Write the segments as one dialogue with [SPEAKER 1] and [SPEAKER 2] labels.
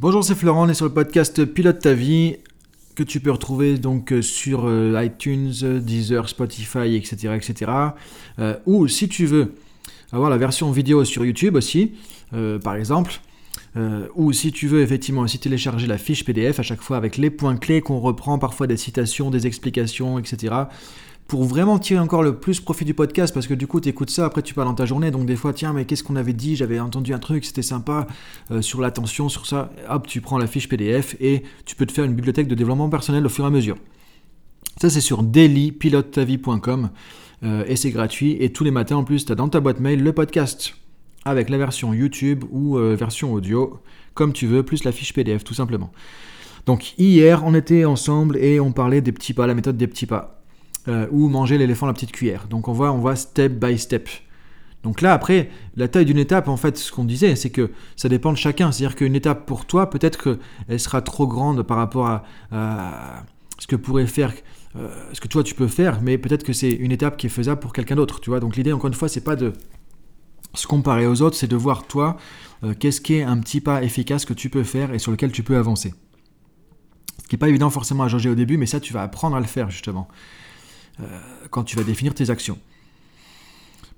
[SPEAKER 1] Bonjour, c'est Florent, on est sur le podcast Pilote ta vie que tu peux retrouver donc euh, sur euh, iTunes, Deezer, Spotify, etc. etc. Euh, ou si tu veux avoir la version vidéo sur YouTube aussi, par exemple, ou si tu veux effectivement aussi télécharger la fiche PDF à chaque fois avec les points clés qu'on reprend, parfois des citations, des explications, etc pour vraiment tirer encore le plus profit du podcast, parce que du coup, tu écoutes ça, après tu parles dans ta journée, donc des fois, tiens, mais qu'est-ce qu'on avait dit? J'avais entendu un truc, c'était sympa, euh, sur l'attention, sur ça, hop, tu prends la fiche PDF et tu peux te faire une bibliothèque de développement personnel au fur et à mesure. Ça, c'est sur dailypilotetavie.com euh, et c'est gratuit. Et tous les matins, en plus, tu as dans ta boîte mail le podcast avec la version YouTube ou euh, version audio, comme tu veux, plus la fiche PDF, tout simplement. Donc hier, on était ensemble et on parlait des petits pas, la méthode des petits pas. Euh, ou manger l'éléphant à la petite cuillère. Donc on voit, on voit step by step. Donc là, après, la taille d'une étape, en fait, ce qu'on disait, c'est que ça dépend de chacun. C'est-à-dire qu'une étape pour toi, peut-être qu'elle sera trop grande par rapport à, ce que pourrait faire, euh, ce que toi tu peux faire, mais peut-être que c'est une étape qui est faisable pour quelqu'un d'autre. Tu vois. Donc l'idée, encore une fois, c'est pas de se comparer aux autres, c'est de voir toi, euh, qu'est-ce qui est un petit pas efficace que tu peux faire et sur lequel tu peux avancer. Ce qui n'est pas évident forcément à jauger au début, mais ça, tu vas apprendre à le faire justement. Euh, quand tu vas définir tes actions.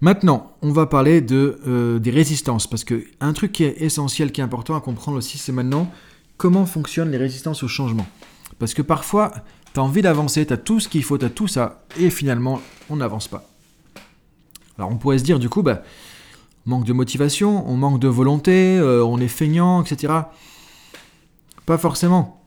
[SPEAKER 1] Maintenant, on va parler de, euh, des résistances, parce qu'un truc qui est essentiel, qui est important à comprendre aussi, c'est maintenant comment fonctionnent les résistances au changement. Parce que parfois, tu as envie d'avancer, tu as tout ce qu'il faut, tu as tout ça, et finalement, on n'avance pas. Alors on pourrait se dire, du coup, bah, manque de motivation, on manque de volonté, euh, on est feignant, etc. Pas forcément.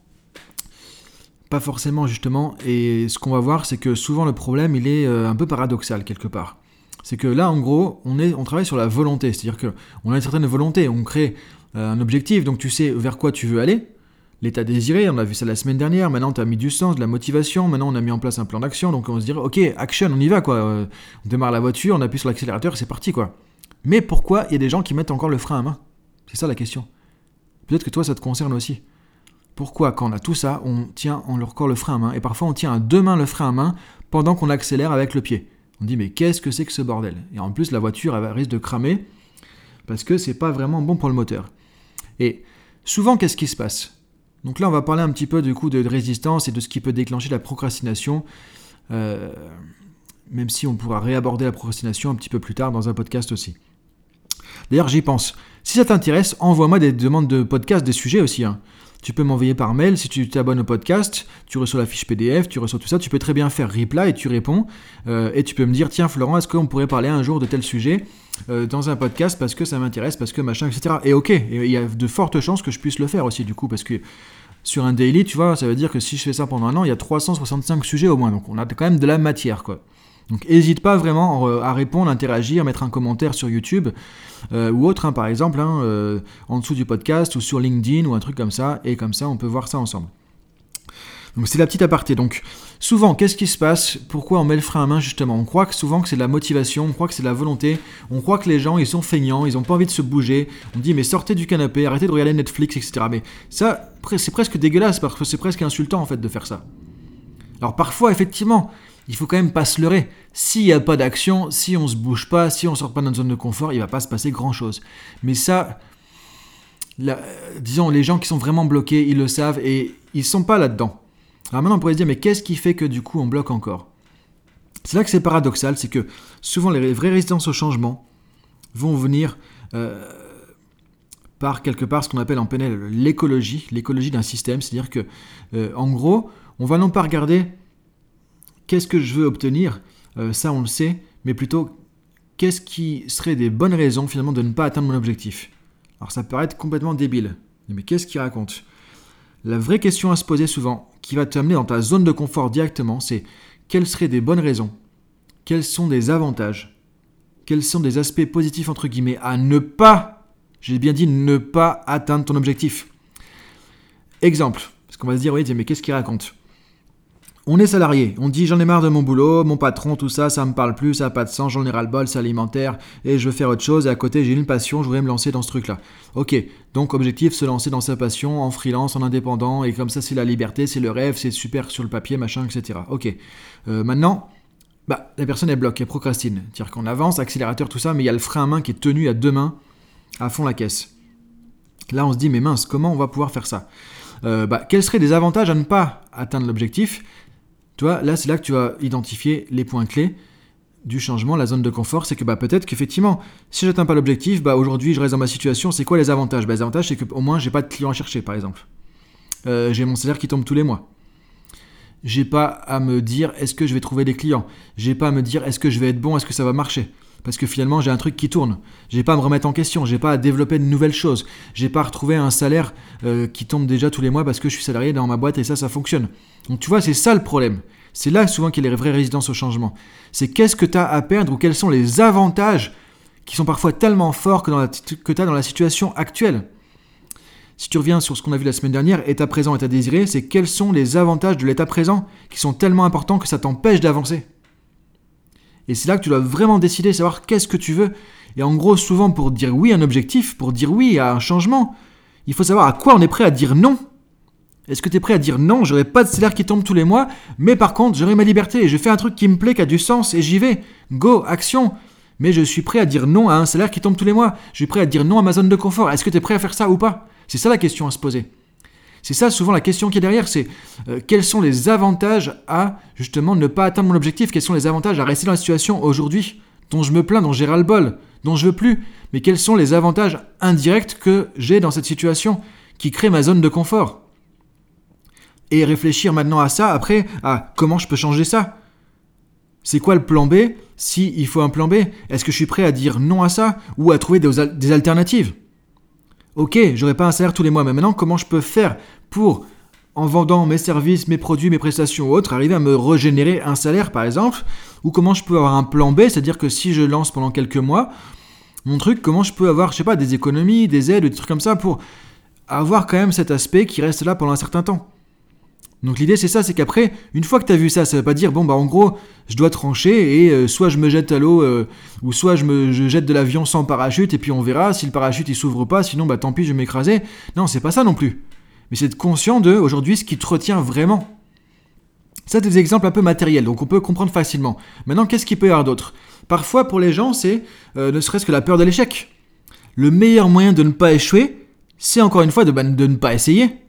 [SPEAKER 1] Pas forcément justement, et ce qu'on va voir, c'est que souvent le problème, il est euh, un peu paradoxal quelque part. C'est que là, en gros, on, est, on travaille sur la volonté, c'est-à-dire qu'on a une certaine volonté, on crée euh, un objectif, donc tu sais vers quoi tu veux aller, l'état désiré, on a vu ça la semaine dernière, maintenant tu as mis du sens, de la motivation, maintenant on a mis en place un plan d'action, donc on se dirait, ok, action, on y va quoi, euh, on démarre la voiture, on appuie sur l'accélérateur, c'est parti quoi. Mais pourquoi il y a des gens qui mettent encore le frein à main? C'est ça la question. Peut-être que toi ça te concerne aussi. Pourquoi, quand on a tout ça, on tient en leur corps le frein à main, et parfois on tient à deux mains le frein à main pendant qu'on accélère avec le pied On dit mais qu'est-ce que c'est que ce bordel? Et en plus la voiture risque de cramer parce que c'est pas vraiment bon pour le moteur. Et souvent qu'est-ce qui se passe? Donc là on va parler un petit peu du coup de résistance et de ce qui peut déclencher la procrastination. Euh, même si on pourra réaborder la procrastination un petit peu plus tard dans un podcast aussi. D'ailleurs, j'y pense. Si ça t'intéresse, envoie-moi des demandes de podcast, des sujets aussi. Hein. Tu peux m'envoyer par mail si tu t'abonnes au podcast, tu reçois la fiche PDF, tu reçois tout ça, tu peux très bien faire reply et tu réponds. Euh, et tu peux me dire, tiens Florent, est-ce qu'on pourrait parler un jour de tel sujet euh, dans un podcast parce que ça m'intéresse, parce que machin, etc. Et ok, il y a de fortes chances que je puisse le faire aussi du coup, parce que sur un daily, tu vois, ça veut dire que si je fais ça pendant un an, il y a 365 sujets au moins, donc on a quand même de la matière, quoi. Donc n'hésite pas vraiment à répondre, interagir, mettre un commentaire sur YouTube euh, ou autre, hein, par exemple, hein, euh, en dessous du podcast ou sur LinkedIn ou un truc comme ça, et comme ça on peut voir ça ensemble. Donc c'est la petite aparté. Donc souvent, qu'est-ce qui se passe? Pourquoi on met le frein à main justement? On croit que souvent que c'est de la motivation, on croit que c'est de la volonté, on croit que les gens ils sont feignants, ils n'ont pas envie de se bouger. On dit mais sortez du canapé, arrêtez de regarder Netflix, etc. Mais ça, c'est presque dégueulasse parce que c'est presque insultant en fait de faire ça. Alors parfois, effectivement, il faut quand même pas se leurrer. S'il n'y a pas d'action, si on se bouge pas, si on sort pas de notre zone de confort, il va pas se passer grand chose. Mais ça, disons, les gens qui sont vraiment bloqués, ils le savent et ils sont pas là-dedans. Alors maintenant, on pourrait se dire, mais qu'est-ce qui fait que du coup on bloque encore? C'est là que c'est paradoxal, c'est que souvent les vraies résistances au changement vont venir euh, par quelque part ce qu'on appelle en PNL l'écologie, l'écologie d'un système, c'est-à-dire que, euh, en gros, on va non pas regarder qu'est-ce que je veux obtenir euh, Ça, on le sait, mais plutôt qu'est-ce qui serait des bonnes raisons finalement de ne pas atteindre mon objectif? Alors ça peut complètement débile, mais qu'est-ce qu'il raconte? La vraie question à se poser souvent, qui va t'amener dans ta zone de confort directement, c'est quelles seraient des bonnes raisons? Quels sont des avantages? Quels sont des aspects positifs entre guillemets à ne pas, j'ai bien dit ne pas atteindre ton objectif? Exemple, parce qu'on va se dire, oui, mais qu'est-ce qu'il raconte? On est salarié, on dit j'en ai marre de mon boulot, mon patron, tout ça, ça me parle plus, ça n'a pas de sens, j'en ai ras le bol, c'est alimentaire, et je veux faire autre chose, et à côté j'ai une passion, je voudrais me lancer dans ce truc-là. Ok, donc objectif, se lancer dans sa passion, en freelance, en indépendant, et comme ça c'est la liberté, c'est le rêve, c'est super sur le papier, machin, etc. Ok, euh, maintenant, bah, la personne est bloque, elle procrastine. C'est-à-dire qu'on avance, accélérateur, tout ça, mais il y a le frein à main qui est tenu à deux mains, à fond la caisse. Là, on se dit, mais mince, comment on va pouvoir faire ça? Euh, bah, Quels seraient les avantages à ne pas atteindre l'objectif? Tu là, c'est là que tu vas identifier les points clés du changement, la zone de confort, c'est que bah, peut-être qu'effectivement, si j'atteins pas l'objectif, bah, aujourd'hui je reste dans ma situation, c'est quoi les avantages? Bah, Les avantages, c'est qu'au moins j'ai pas de clients à chercher, par exemple. Euh, j'ai mon salaire qui tombe tous les mois. J'ai pas à me dire est-ce que je vais trouver des clients? J'ai pas à me dire est-ce que je vais être bon, est-ce que ça va marcher? Parce que finalement j'ai un truc qui tourne. J'ai pas à me remettre en question, j'ai pas à développer de nouvelles choses. J'ai pas à retrouver un salaire euh, qui tombe déjà tous les mois parce que je suis salarié dans ma boîte et ça, ça fonctionne. Donc tu vois, c'est ça le problème. C'est là souvent qu'il y a les vraies résidences au changement. C'est qu'est-ce que tu as à perdre ou quels sont les avantages qui sont parfois tellement forts que, que tu as dans la situation actuelle? Si tu reviens sur ce qu'on a vu la semaine dernière, état présent, état désiré, c'est quels sont les avantages de l'état présent qui sont tellement importants que ça t'empêche d'avancer. Et c'est là que tu dois vraiment décider, savoir qu'est-ce que tu veux. Et en gros, souvent, pour dire oui à un objectif, pour dire oui à un changement, il faut savoir à quoi on est prêt à dire non. Est-ce que tu es prêt à dire non, j'aurai pas de salaire qui tombe tous les mois, mais par contre, j'aurai ma liberté et je fais un truc qui me plaît, qui a du sens et j'y vais. Go, action. Mais je suis prêt à dire non à un salaire qui tombe tous les mois. Je suis prêt à dire non à ma zone de confort. Est-ce que tu es prêt à faire ça ou pas? C'est ça la question à se poser. C'est ça souvent la question qui est derrière, c'est euh, quels sont les avantages à justement ne pas atteindre mon objectif? Quels sont les avantages à rester dans la situation aujourd'hui dont je me plains, dont j'ai ras-le-bol, dont je veux plus? Mais quels sont les avantages indirects que j'ai dans cette situation qui crée ma zone de confort? Et réfléchir maintenant à ça, après, à comment je peux changer ça. C'est quoi le plan B? Si faut un plan B Est-ce que je suis prêt à dire non à ça ou à trouver des, alternatives? Ok, j'aurai pas un salaire tous les mois, mais maintenant comment je peux faire pour, en vendant mes services, mes produits, mes prestations ou autres, arriver à me régénérer un salaire par exemple? Ou comment je peux avoir un plan B, c'est-à-dire que si je lance pendant quelques mois mon truc, comment je peux avoir, je sais pas, des économies, des aides, des trucs comme ça pour avoir quand même cet aspect qui reste là pendant un certain temps? Donc l'idée c'est ça, c'est qu'après, une fois que tu as vu ça, ça veut pas dire, bon bah en gros, je dois trancher et euh, soit je me jette à l'eau, euh, ou soit je me jette de l'avion sans parachute et puis on verra, si le parachute il s'ouvre pas, sinon bah tant pis, je vais m'écraser. Non, c'est pas ça non plus. Mais c'est être conscient de, aujourd'hui, ce qui te retient vraiment. Ça, c'est des exemples un peu matériels, donc on peut comprendre facilement. Maintenant, qu'est-ce qu'il peut y avoir d'autre? Parfois, pour les gens, c'est euh, ne serait-ce que la peur de l'échec. Le meilleur moyen de ne pas échouer, c'est encore une fois de, bah, de ne pas essayer.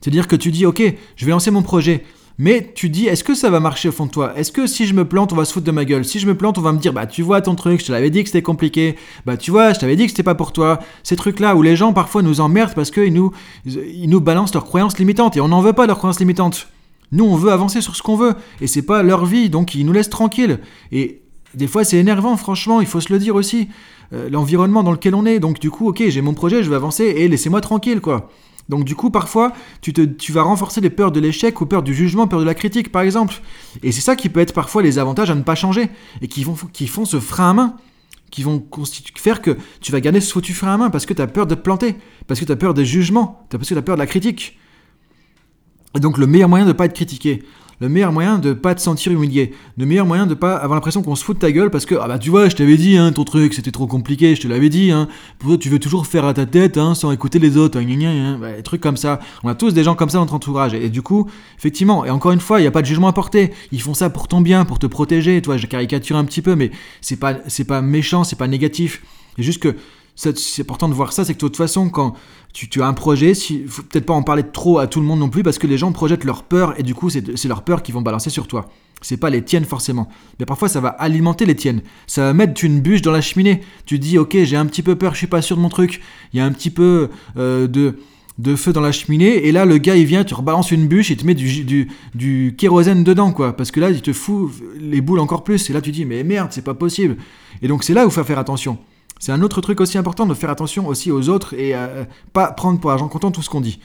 [SPEAKER 1] C'est-à-dire que tu dis, ok, je vais lancer mon projet. Mais tu dis, est-ce que ça va marcher au fond de toi? Est-ce que si je me plante, on va se foutre de ma gueule? Si je me plante, on va me dire, bah tu vois ton truc, je te l'avais dit que c'était compliqué. Bah tu vois, je t'avais dit que c'était pas pour toi. Ces trucs-là où les gens parfois nous emmerdent parce qu'ils nous, ils nous balancent leurs croyances limitantes et on n'en veut pas leurs croyances limitantes. Nous, on veut avancer sur ce qu'on veut et c'est pas leur vie, donc ils nous laissent tranquilles. Et des fois, c'est énervant, franchement, il faut se le dire aussi. Euh, l'environnement dans lequel on est. Donc du coup, ok, j'ai mon projet, je vais avancer et laissez-moi tranquille, quoi. Donc du coup, parfois, tu, vas renforcer les peurs de l'échec ou peur du jugement, peur de la critique, par exemple. Et c'est ça qui peut être parfois les avantages à ne pas changer et qui font ce frein à main qui vont faire que tu vas garder ce foutu frein à main parce que tu as peur de te planter, parce que tu as peur des jugements, parce que tu as peur de la critique. Et donc le meilleur moyen de ne pas être critiqué, le meilleur moyen de pas te sentir humilié, le meilleur moyen de pas avoir l'impression qu'on se fout de ta gueule parce que ah bah tu vois, je t'avais dit hein, ton truc, c'était trop compliqué, je te l'avais dit hein. Pour tu veux toujours faire à ta tête hein, sans écouter les autres, hein, hein, bah, des trucs comme ça. On a tous des gens comme ça dans notre entourage et, du coup, effectivement, et encore une fois, il n'y a pas de jugement à porter. Ils font ça pour ton bien, pour te protéger. Toi, je caricature un petit peu, mais c'est pas c'est pas méchant, c'est pas négatif. C'est juste que c'est important de voir ça, c'est que de toute façon, quand tu, as un projet, il faut peut-être pas en parler trop à tout le monde non plus, parce que les gens projettent leur peur, et du coup, c'est leur peur qui vont balancer sur toi. C'est pas les tiennes forcément. Mais parfois, ça va alimenter les tiennes. Ça va mettre une bûche dans la cheminée. Tu dis, ok, j'ai un petit peu peur, je suis pas sûr de mon truc. Il y a un petit peu euh, de, de feu dans la cheminée, et là, le gars, il vient, tu rebalances une bûche, il te met du, du, du kérosène dedans, quoi. Parce que là, il te fout les boules encore plus. Et là, tu dis, mais merde, c'est pas possible. Et donc, c'est là où il faut faire attention. C'est un autre truc aussi important de faire attention aussi aux autres et euh, pas prendre pour argent comptant tout ce qu'on dit.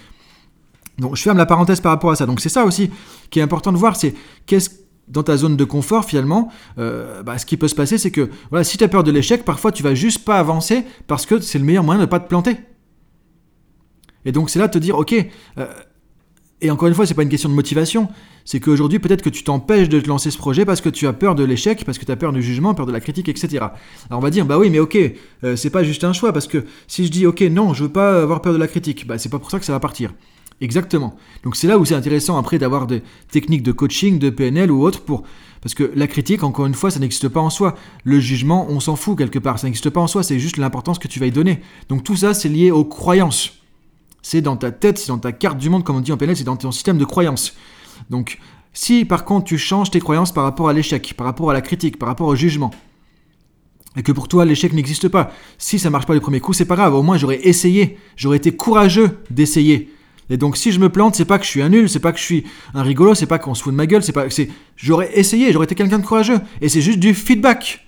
[SPEAKER 1] Donc je ferme la parenthèse par rapport à ça. Donc c'est ça aussi qui est important de voir, c'est qu'est-ce dans ta zone de confort finalement, euh, bah, ce qui peut se passer, c'est que voilà, si tu as peur de l'échec, parfois tu vas juste pas avancer parce que c'est le meilleur moyen de ne pas te planter. Et donc c'est là de te dire, ok, euh, et encore une fois, c'est pas une question de motivation, c'est qu'aujourd'hui, peut-être que tu t'empêches de te lancer ce projet parce que tu as peur de l'échec, parce que tu as peur du jugement, peur de la critique, etc. Alors on va dire, bah oui, mais ok, euh, c'est pas juste un choix, parce que si je dis, ok, non, je veux pas avoir peur de la critique, bah c'est pas pour ça que ça va partir. Exactement. Donc c'est là où c'est intéressant après d'avoir des techniques de coaching, de PNL ou autre pour Parce que la critique, encore une fois, ça n'existe pas en soi. Le jugement, on s'en fout quelque part. Ça n'existe pas en soi, c'est juste l'importance que tu vas y donner. Donc tout ça, c'est lié aux croyances. C'est dans ta tête, c'est dans ta carte du monde, comme on dit en PNL, c'est dans ton système de croyances. Donc si par contre tu changes tes croyances par rapport à l'échec, par rapport à la critique, par rapport au jugement, et que pour toi l'échec n'existe pas, si ça marche pas du premier coup, c'est pas grave, au moins j'aurais essayé, j'aurais été courageux d'essayer. Et donc si je me plante, c'est pas que je suis un nul, c'est pas que je suis un rigolo, c'est pas qu'on se fout de ma gueule, c'est pas c'est j'aurais essayé, j'aurais été quelqu'un de courageux et c'est juste du feedback.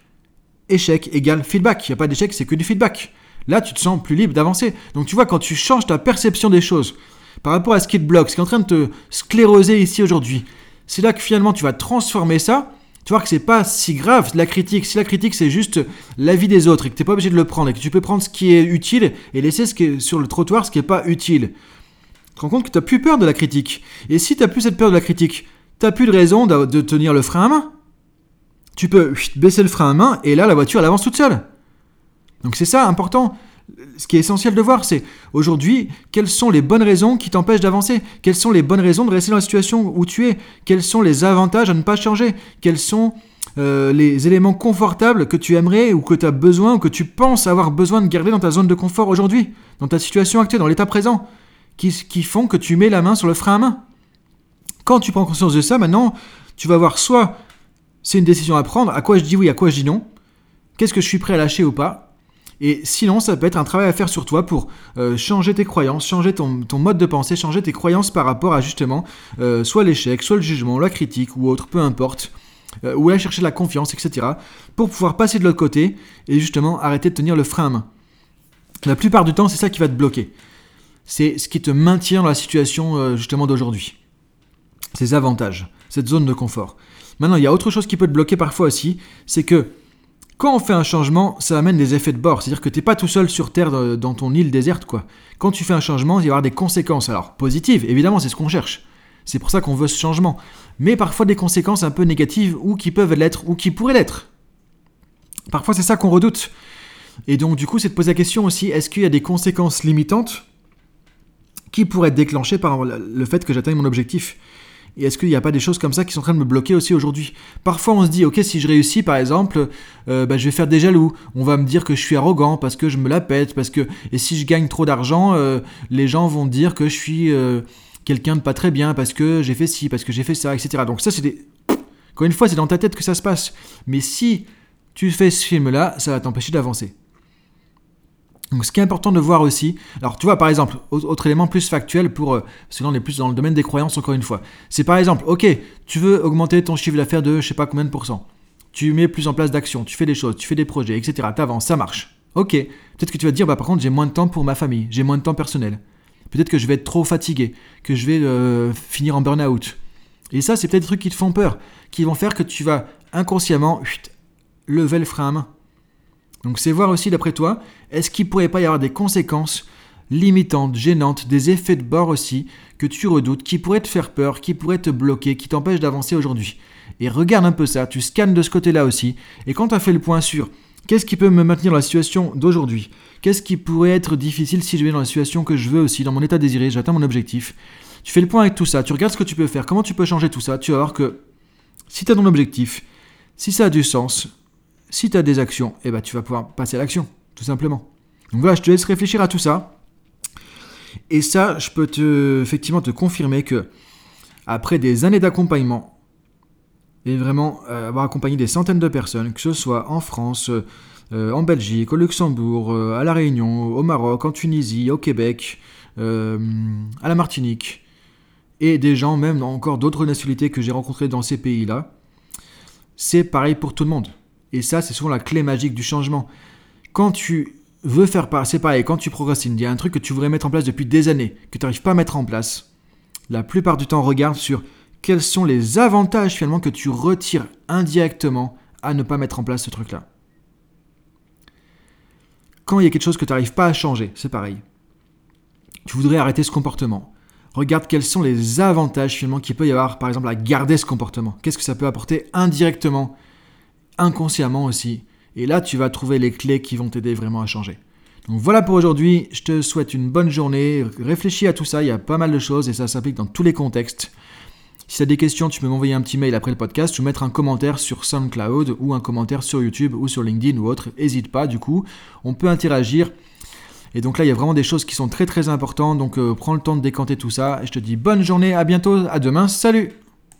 [SPEAKER 1] Échec égale feedback, il n'y a pas d'échec, c'est que du feedback. Là, tu te sens plus libre d'avancer. Donc tu vois quand tu changes ta perception des choses par rapport à ce qui te bloque, ce qui est en train de te scléroser ici aujourd'hui, c'est là que finalement tu vas transformer ça. Tu vois que c'est pas si grave la critique. Si la critique c'est juste l'avis des autres et que tu n'es pas obligé de le prendre et que tu peux prendre ce qui est utile et laisser ce qui est sur le trottoir ce qui n'est pas utile. Tu te rends compte que tu n'as plus peur de la critique. Et si tu n'as plus cette peur de la critique, tu n'as plus de raison de, tenir le frein à main. Tu peux baisser le frein à main et là la voiture elle avance toute seule. Donc c'est ça important. Ce qui est essentiel de voir, c'est aujourd'hui, quelles sont les bonnes raisons qui t'empêchent d'avancer? Quelles sont les bonnes raisons de rester dans la situation où tu es? Quels sont les avantages à ne pas changer? Quels sont euh, les éléments confortables que tu aimerais ou que tu as besoin ou que tu penses avoir besoin de garder dans ta zone de confort aujourd'hui, dans ta situation actuelle, dans l'état présent, qui, qui font que tu mets la main sur le frein à main? Quand tu prends conscience de ça, maintenant, tu vas voir soit c'est une décision à prendre, à quoi je dis oui, à quoi je dis non, qu'est-ce que je suis prêt à lâcher ou pas, et sinon, ça peut être un travail à faire sur toi pour euh, changer tes croyances, changer ton, mode de pensée, changer tes croyances par rapport à justement euh, soit l'échec, soit le jugement, la critique ou autre, peu importe. Euh, ou aller chercher la confiance, etc. Pour pouvoir passer de l'autre côté et justement arrêter de tenir le frein à main. La plupart du temps, c'est ça qui va te bloquer. C'est ce qui te maintient dans la situation justement d'aujourd'hui. Ces avantages, cette zone de confort. Maintenant, il y a autre chose qui peut te bloquer parfois aussi, c'est que quand on fait un changement, ça amène des effets de bord. C'est-à-dire que tu n'es pas tout seul sur Terre dans ton île déserte, quoi. Quand tu fais un changement, il va y avoir des conséquences. Alors, positives, évidemment, c'est ce qu'on cherche. C'est pour ça qu'on veut ce changement. Mais parfois des conséquences un peu négatives, ou qui peuvent l'être, ou qui pourraient l'être. Parfois, c'est ça qu'on redoute. Et donc, du coup, c'est de poser la question aussi, est-ce qu'il y a des conséquences limitantes qui pourraient être déclenchées par le fait que j'atteigne mon objectif? Et est-ce qu'il n'y a pas des choses comme ça qui sont en train de me bloquer aussi aujourd'hui? Parfois on se dit, ok, si je réussis par exemple, euh, bah, je vais faire des jaloux. On va me dire que je suis arrogant parce que je me la pète, parce que... Et si je gagne trop d'argent, euh, les gens vont dire que je suis euh, quelqu'un de pas très bien parce que j'ai fait ci, parce que j'ai fait ça, etc. Donc ça c'est des... Encore une fois, c'est dans ta tête que ça se passe. Mais si tu fais ce film-là, ça va t'empêcher d'avancer. Donc ce qui est important de voir aussi, alors tu vois par exemple, autre élément plus factuel pour, euh, parce là on est plus dans le domaine des croyances encore une fois, c'est par exemple, ok, tu veux augmenter ton chiffre d'affaires de je sais pas combien de pourcents, tu mets plus en place d'actions, tu fais des choses, tu fais des projets, etc., t'avances, ça marche. Ok, peut-être que tu vas te dire, bah par contre j'ai moins de temps pour ma famille, j'ai moins de temps personnel. Peut-être que je vais être trop fatigué, que je vais euh, finir en burn-out. Et ça c'est peut-être des trucs qui te font peur, qui vont faire que tu vas inconsciemment lever le frein à main donc c'est voir aussi d'après toi, est-ce qu'il pourrait pas y avoir des conséquences limitantes, gênantes, des effets de bord aussi, que tu redoutes, qui pourraient te faire peur, qui pourraient te bloquer, qui t'empêchent d'avancer aujourd'hui? Et regarde un peu ça, tu scannes de ce côté-là aussi, et quand tu as fait le point sur qu'est-ce qui peut me maintenir dans la situation d'aujourd'hui, qu'est-ce qui pourrait être difficile si je vais dans la situation que je veux aussi, dans mon état désiré, j'atteins mon objectif, tu fais le point avec tout ça, tu regardes ce que tu peux faire, comment tu peux changer tout ça, tu vas voir que si tu as ton objectif, si ça a du sens, si tu as des actions, eh ben, tu vas pouvoir passer à l'action, tout simplement. Donc voilà, je te laisse réfléchir à tout ça. Et ça, je peux te, effectivement te confirmer que après des années d'accompagnement, et vraiment euh, avoir accompagné des centaines de personnes, que ce soit en France, euh, en Belgique, au Luxembourg, euh, à La Réunion, au Maroc, en Tunisie, au Québec, à la Martinique, et des gens, même encore d'autres nationalités que j'ai rencontrés dans ces pays-là, c'est pareil pour tout le monde. Et ça, c'est souvent la clé magique du changement. Quand tu veux faire part, c'est pareil, quand tu progressines, il y a un truc que tu voudrais mettre en place depuis des années, que tu n'arrives pas à mettre en place, la plupart du temps, regarde sur quels sont les avantages finalement que tu retires indirectement à ne pas mettre en place ce truc-là. Quand il y a quelque chose que tu n'arrives pas à changer, c'est pareil. Tu voudrais arrêter ce comportement. Regarde quels sont les avantages finalement qu'il peut y avoir, par exemple, à garder ce comportement. Qu'est-ce que ça peut apporter indirectement inconsciemment aussi. Et là, tu vas trouver les clés qui vont t'aider vraiment à changer. Donc voilà pour aujourd'hui, je te souhaite une bonne journée, réfléchis à tout ça, il y a pas mal de choses et ça s'applique dans tous les contextes. Si tu as des questions, tu peux m'envoyer un petit mail après le podcast ou mettre un commentaire sur SoundCloud ou un commentaire sur YouTube ou sur LinkedIn ou autre. N'hésite pas, du coup, on peut interagir. Et donc là, il y a vraiment des choses qui sont très très importantes. Donc euh, prends le temps de décanter tout ça. Je te dis bonne journée, à bientôt, à demain, salut